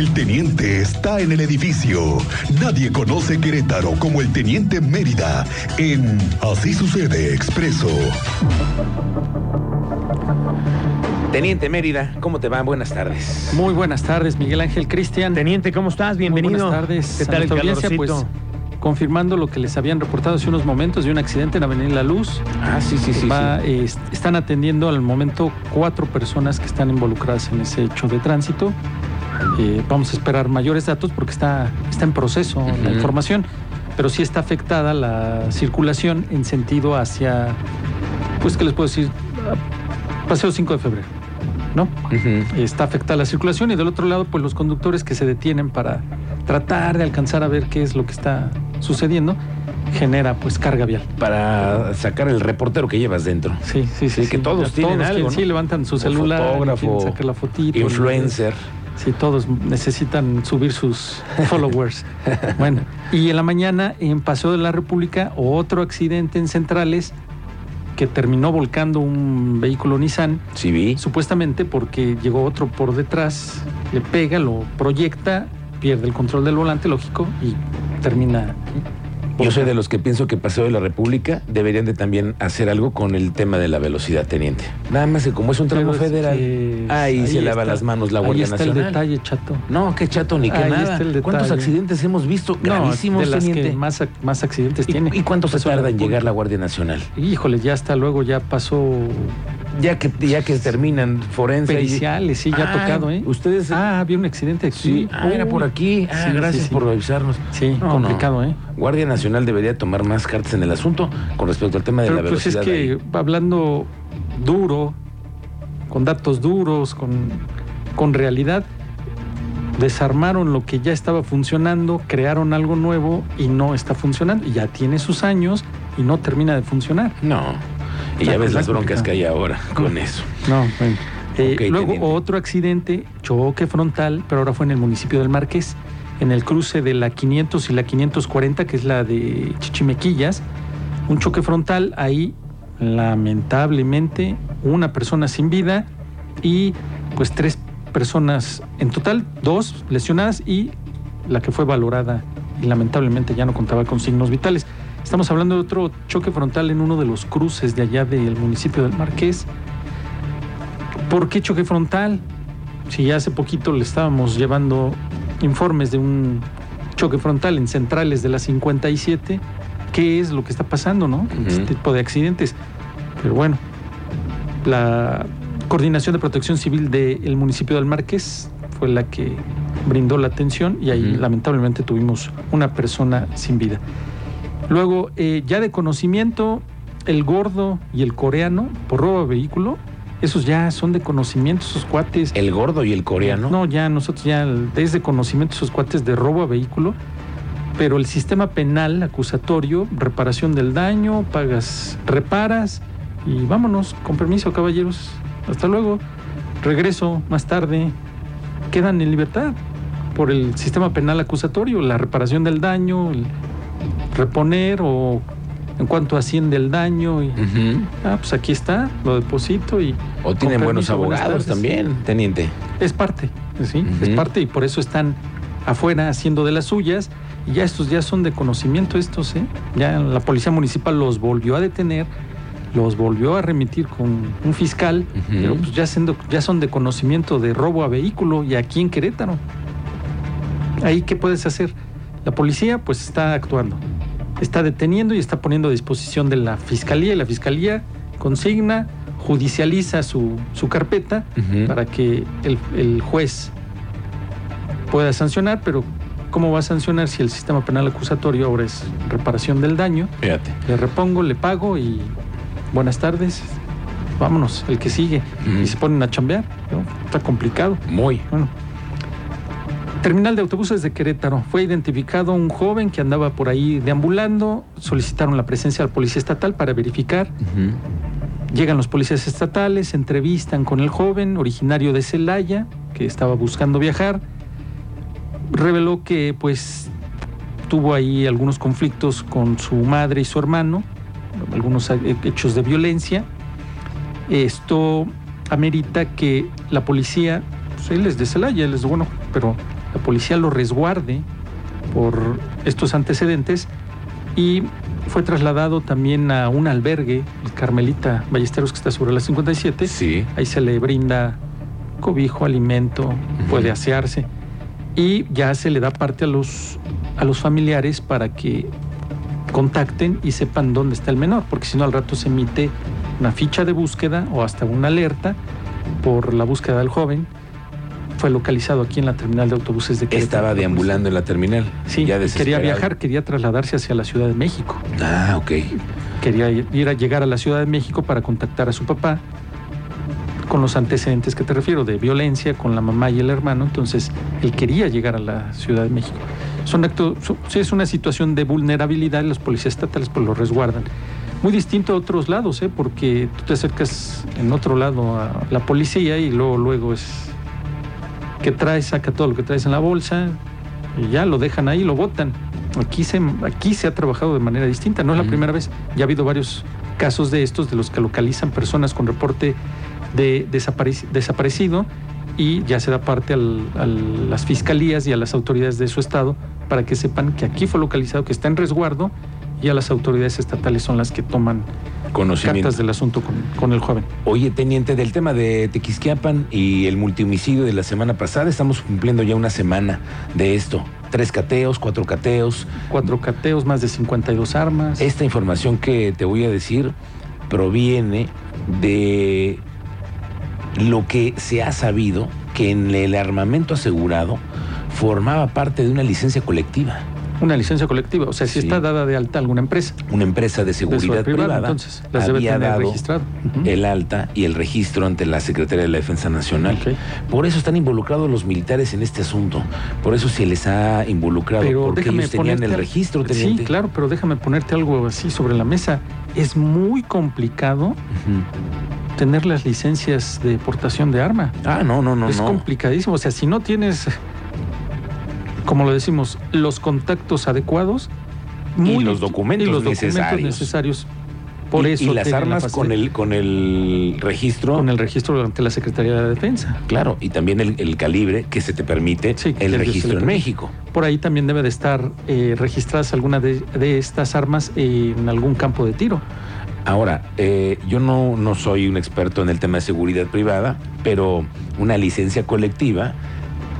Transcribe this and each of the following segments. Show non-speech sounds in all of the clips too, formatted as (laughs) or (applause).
El teniente está en el edificio. Nadie conoce Querétaro como el teniente Mérida en Así sucede expreso. Teniente Mérida, ¿cómo te va? Buenas tardes. Muy buenas tardes, Miguel Ángel Cristian. Teniente, ¿cómo estás? Bienvenido. Muy buenas tardes. ¿Qué tal el audiencia, pues, confirmando lo que les habían reportado hace unos momentos de un accidente en Avenida La Luz. Ah, sí, sí, sí. Va, sí. eh, est- están atendiendo al momento cuatro personas que están involucradas en ese hecho de tránsito. Eh, vamos a esperar mayores datos porque está, está en proceso la información, pero sí está afectada la circulación en sentido hacia, pues, ¿qué les puedo decir? Paseo 5 de febrero, ¿no? Está afectada la circulación y del otro lado pues los conductores que se detienen para tratar de alcanzar a ver qué es lo que está sucediendo genera pues carga vial. Para sacar el reportero que llevas dentro. Sí, sí, sí. Sí, que todos tienen algo, quieren- ¿no? Sí, levantan su celular, fotógrafo, sacar la fotito. Influencer. Sí, todos necesitan subir sus followers. (laughs) bueno, y en la mañana en Paseo de la República otro accidente en Centrales que terminó volcando un vehículo Nissan Sí, vi. supuestamente porque llegó otro por detrás, le pega, lo proyecta, pierde el control del volante, lógico, y termina. Yo soy de los que pienso que Paseo de la República deberían de también hacer algo con el tema de la velocidad, teniente. Nada más que como es un tramo Pero es federal, que ahí, se lava está- las manos la ahí Guardia está Nacional. el detalle, chato. No, qué chato ni qué Ahí nada. está el ¿Cuántos accidentes hemos visto? Gravísimos, de las teniente. que más, ac- más accidentes ¿Y, tiene. y cuánto se tarda en llegar la Guardia Nacional? Híjole, ya hasta luego ya pasó Ya que, ya que terminan forense. periciales, sí, ya ha Ah, tocado, ¿eh? Ustedes. Ah, había un accidente aquí. sí, ah, era por aquí. Ah, Sí, gracias sí, por avisarnos. Sí, No, complicado, ¿eh? Guardia Nacional debería tomar más cartas en el asunto con respecto al tema de Pero la pues es velocidad. que ahí. hablando duro, con datos duros, con, con realidad, desarmaron lo que ya estaba funcionando, crearon algo nuevo y no está funcionando. Y ya tiene sus años y no termina de funcionar. No. Y ya ves las broncas que hay ahora con eso. No, bueno. Eh, luego teniente. otro accidente, choque frontal, pero ahora fue en el municipio del Marqués, en el cruce de la 500 y la 540, que es la de Chichimequillas. Un choque frontal, ahí lamentablemente una persona sin vida y pues tres personas en total, dos lesionadas y la que fue valorada y lamentablemente ya no contaba con signos vitales. Estamos hablando de otro choque frontal en uno de los cruces de allá del municipio del Marqués. ¿Por qué choque frontal? Si ya hace poquito le estábamos llevando informes de un choque frontal en centrales de la 57, ¿qué es lo que está pasando, no? Ujú. Este tipo de accidentes. Pero bueno, la Coordinación de Protección Civil del municipio del Marqués fue la que brindó la atención y ahí lamentablemente tuvimos una persona sin vida. Luego, eh, ya de conocimiento, el gordo y el coreano por robo de vehículo, esos ya son de conocimiento, esos cuates. El gordo y el coreano. No, ya nosotros ya es de conocimiento esos cuates de robo a vehículo, pero el sistema penal acusatorio, reparación del daño, pagas, reparas y vámonos, con permiso, caballeros. Hasta luego. Regreso más tarde. Quedan en libertad por el sistema penal acusatorio, la reparación del daño, el reponer o en cuanto asciende el daño y ah, pues aquí está, lo deposito y O tienen buenos abogados también, teniente. es parte, ¿sí? Es parte y por eso están afuera haciendo de las suyas y ya estos ya son de conocimiento estos, ¿eh? Ya la policía municipal los volvió a detener, los volvió a remitir con un fiscal, pero pues ya, siendo, ya son de conocimiento de robo a vehículo y aquí en Querétaro. Ahí, ¿qué puedes hacer? La policía pues está actuando, está deteniendo y está poniendo a disposición de la fiscalía y la fiscalía consigna, judicializa su, su carpeta para que el, el juez pueda sancionar, pero ¿cómo va a sancionar si el sistema penal acusatorio ahora es reparación del daño? Fíjate. Le repongo, le pago y buenas tardes, vámonos, el que sigue. Y se ponen a chambear, ¿no? Está complicado. Muy. Bueno. Terminal de autobuses de Querétaro. Fue identificado un joven que andaba por ahí deambulando. Solicitaron la presencia de la policía estatal para verificar. Llegan los policías estatales, se entrevistan con el joven, originario de Celaya, que estaba buscando viajar. Reveló que pues tuvo ahí algunos conflictos con su madre y su hermano, algunos he- hechos de violencia. Esto amerita que la policía, pues él es de Celaya, él es de bueno, pero la policía lo resguarde por estos antecedentes y fue trasladado también a un albergue, el Carmelita Ballesteros, que está sobre la 57. Sí. Ahí se le brinda cobijo, alimento, puede asearse y ya se le da parte a los, a los familiares para que contacten y sepan dónde está el menor, porque si no al rato se emite una ficha de búsqueda o hasta una alerta por la búsqueda del joven. Fue localizado aquí en la terminal de autobuses de Querétaro. Estaba deambulando en la terminal. Sí, ya quería viajar, quería trasladarse hacia la Ciudad de México. Ah, ok. Quería ir a llegar a la Ciudad de México para contactar a su papá con los antecedentes que te refiero, de violencia con la mamá y el hermano. Entonces, él quería llegar a la Ciudad de México. Son actos, son- es una situación de vulnerabilidad y los policías estatales pues lo resguardan. Muy distinto a otros lados, ¿eh? porque tú te acercas en otro lado a la policía y luego, luego es que traes, saca todo lo que traes en la bolsa y ya lo dejan ahí, lo botan. Aquí se, aquí se ha trabajado de manera distinta, no es la primera vez. Ya ha habido varios casos de estos, de los que localizan personas con reporte de desapareci- desaparecido y ya se da parte al- a las fiscalías y a las autoridades de su estado para que sepan que aquí fue localizado, que está en resguardo y a las autoridades estatales son las que toman cartas del asunto con, con el joven. Oye, teniente, del tema de Tequisquiapan y el multihomicidio de la semana pasada, estamos cumpliendo ya una semana de esto. Tres cateos, cuatro cateos. Cuatro cateos, más de 52 armas. Esta información que te voy a decir proviene de lo que se ha sabido que en el armamento asegurado formaba parte de una licencia colectiva, Una licencia colectiva, o sea, si Sí. está dada de alta alguna empresa una empresa de seguridad privada, privada, entonces las debe tener dado registrado. El alta y el registro ante la Secretaría de la Defensa Nacional. Por eso están involucrados los militares en este asunto. Por eso se les ha involucrado. Pero porque déjame ellos tenían el registro, Sí, claro, pero déjame ponerte algo así sobre la mesa. Es muy complicado tener las licencias de portación de arma. Ah, no, no, no, es no. complicadísimo. O sea, si no tienes, como lo decimos, los contactos adecuados Y los documentos y los documentos necesarios. necesarios. Por y, eso y las tienen la armas con el con el registro. con el registro ante la Secretaría de la Defensa. Claro, y también el, el calibre que se te permite Sí, el registro en. México. Por ahí también debe de estar eh, registradas algunas de, de estas armas en algún campo de tiro. Ahora, eh, yo no, no soy un experto en el tema de seguridad privada, pero una licencia colectiva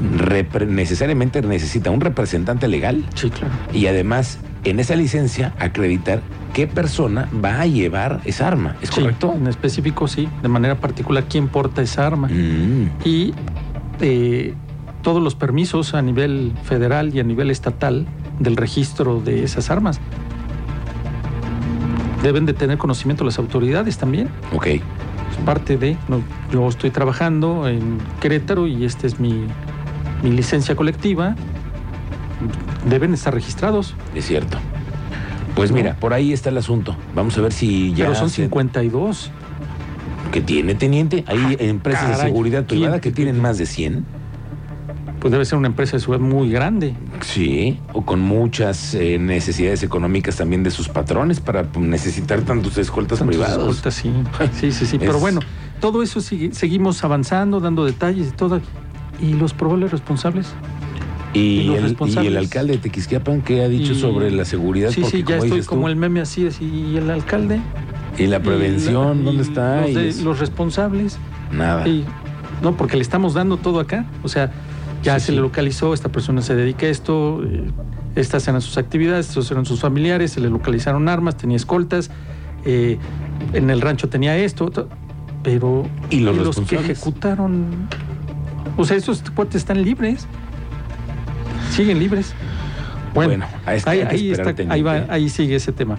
necesariamente necesita un representante legal Sí, claro. y además en esa licencia acreditar qué persona va a llevar esa arma. ¿Es Sí, correcto? En específico, sí. De manera particular, quién porta esa arma. Mm, Y eh, todos los permisos a nivel federal y a nivel estatal del registro de esas armas. Deben de tener conocimiento las autoridades también. ok. Es parte de. no, yo estoy trabajando en Querétaro y esta es mi, mi licencia colectiva. Deben estar registrados. Es cierto. Pues mira, por ahí está el asunto. Vamos a ver si ya. pero son se- 52. que tiene, teniente? Hay empresas de seguridad privada que tienen más de 100. Pues debe ser una empresa de seguridad muy grande. Sí, o con muchas eh, necesidades económicas también de sus patrones para pues, necesitar tantos escoltas Tantos privados. escoltas, sí. (laughs) Sí, sí, sí. Es- Pero bueno, todo eso sigue- seguimos avanzando, dando detalles y todo. ¿Y los probables responsables? Y, y los el, y responsables. el alcalde de Tequisquiapan, ¿qué ha dicho Y- sobre la seguridad? Sí, Porque, sí, ya estoy como el meme así, así, ¿y el alcalde? Y la Y prevención, la- ¿dónde y está? Los, Y de- es- los responsables. Nada. Y- no, porque le estamos dando todo acá. O sea, ya Sí, se sí. le localizó, esta persona se dedica a esto, eh, estas eran sus actividades, estos eran sus familiares, se le localizaron armas, tenía escoltas, eh, en el rancho tenía esto, to- pero ¿Y los que responsables? ejecutaron, o sea, estos cuates están libres, siguen libres. Bueno, este ahí, está, ahí, va- teniente. ahí sigue ese tema.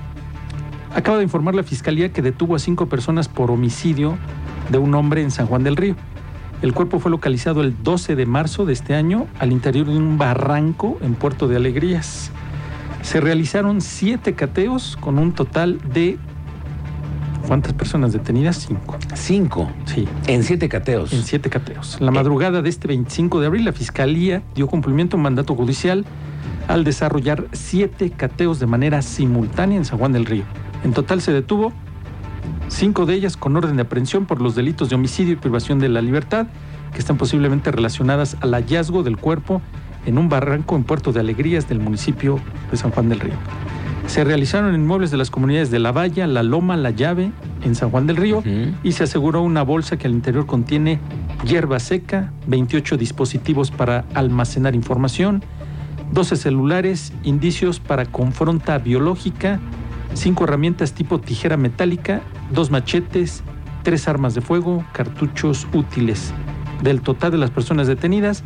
Acaba de informar la fiscalía que detuvo a cinco personas por homicidio de un hombre en San Juan del Río. El cuerpo fue localizado el 12 de marzo de este año al interior de un barranco en Puerto de Alegrías. Se realizaron siete cateos con un total de... ¿Cuántas personas detenidas? Cinco. Cinco. Sí, En siete cateos. en siete cateos. La madrugada de este 25 de abril, la Fiscalía dio cumplimiento a un mandato judicial al desarrollar siete cateos de manera simultánea en San Juan del Río. En total se detuvo cinco de ellas con orden de aprehensión por los delitos de homicidio y privación de la libertad, que están posiblemente relacionadas al hallazgo del cuerpo en un barranco en Puerto de Alegrías del municipio de San Juan del Río. Se realizaron inmuebles de las comunidades de La Valla, La Loma, La Llave, en San Juan del Río, y se aseguró una bolsa que al interior contiene hierba seca, 28 dispositivos para almacenar información, 12 celulares, indicios para confronta biológica, 5 herramientas tipo tijera metálica, 2 machetes, 3 armas de fuego, cartuchos útiles. Del total de las personas detenidas,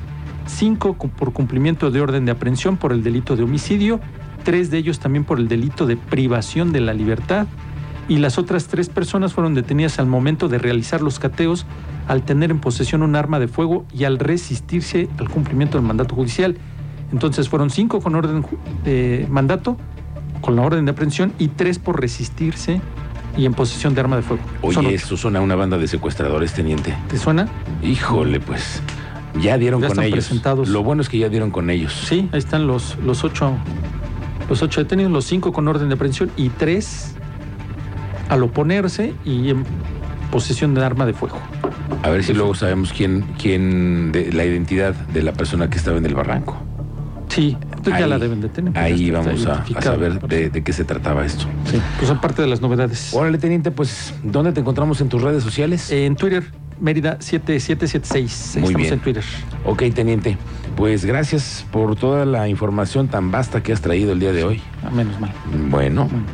5 por cumplimiento de orden de aprehensión por el delito de homicidio, 3 de ellos también por el delito de privación de la libertad, y las otras tres personas fueron detenidas al momento de realizar los cateos al tener en posesión un arma de fuego y al resistirse al cumplimiento del mandato judicial. Entonces fueron cinco con orden de mandato, con la orden de aprehensión, y tres por resistirse y en posesión de arma de fuego. Son Oye, ocho. esto suena a una banda de secuestradores, teniente. ¿Te suena? Híjole, pues. Ya dieron Ya con están ellos. presentados. Lo bueno es que ya dieron con ellos. Sí, ahí están los, los ocho. Los ocho detenidos, los cinco con orden de aprehensión y tres al oponerse y en posesión de arma de fuego. A ver si luego sabemos quién, quién, de, la identidad de la persona que estaba en el barranco. Sí, entonces ya Ahí- la deben de tener. Ahí vamos a, saber de, de qué se trataba esto. Sí, pues son parte de las novedades. Órale, teniente, pues, ¿dónde te encontramos en tus redes sociales? En Twitter, Mérida 7776. Ahí Muy estamos bien. en Twitter. Ok, teniente. Pues gracias por toda la información tan vasta que has traído el día de hoy. Ah, menos mal. Bueno, Bueno,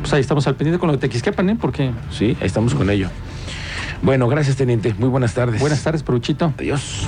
pues ahí estamos al pendiente con lo de Tequisquepan, ¿eh? Porque sí, ahí estamos con ello. Bueno, gracias, teniente. Muy buenas tardes. buenas tardes, Peruchito. Adiós.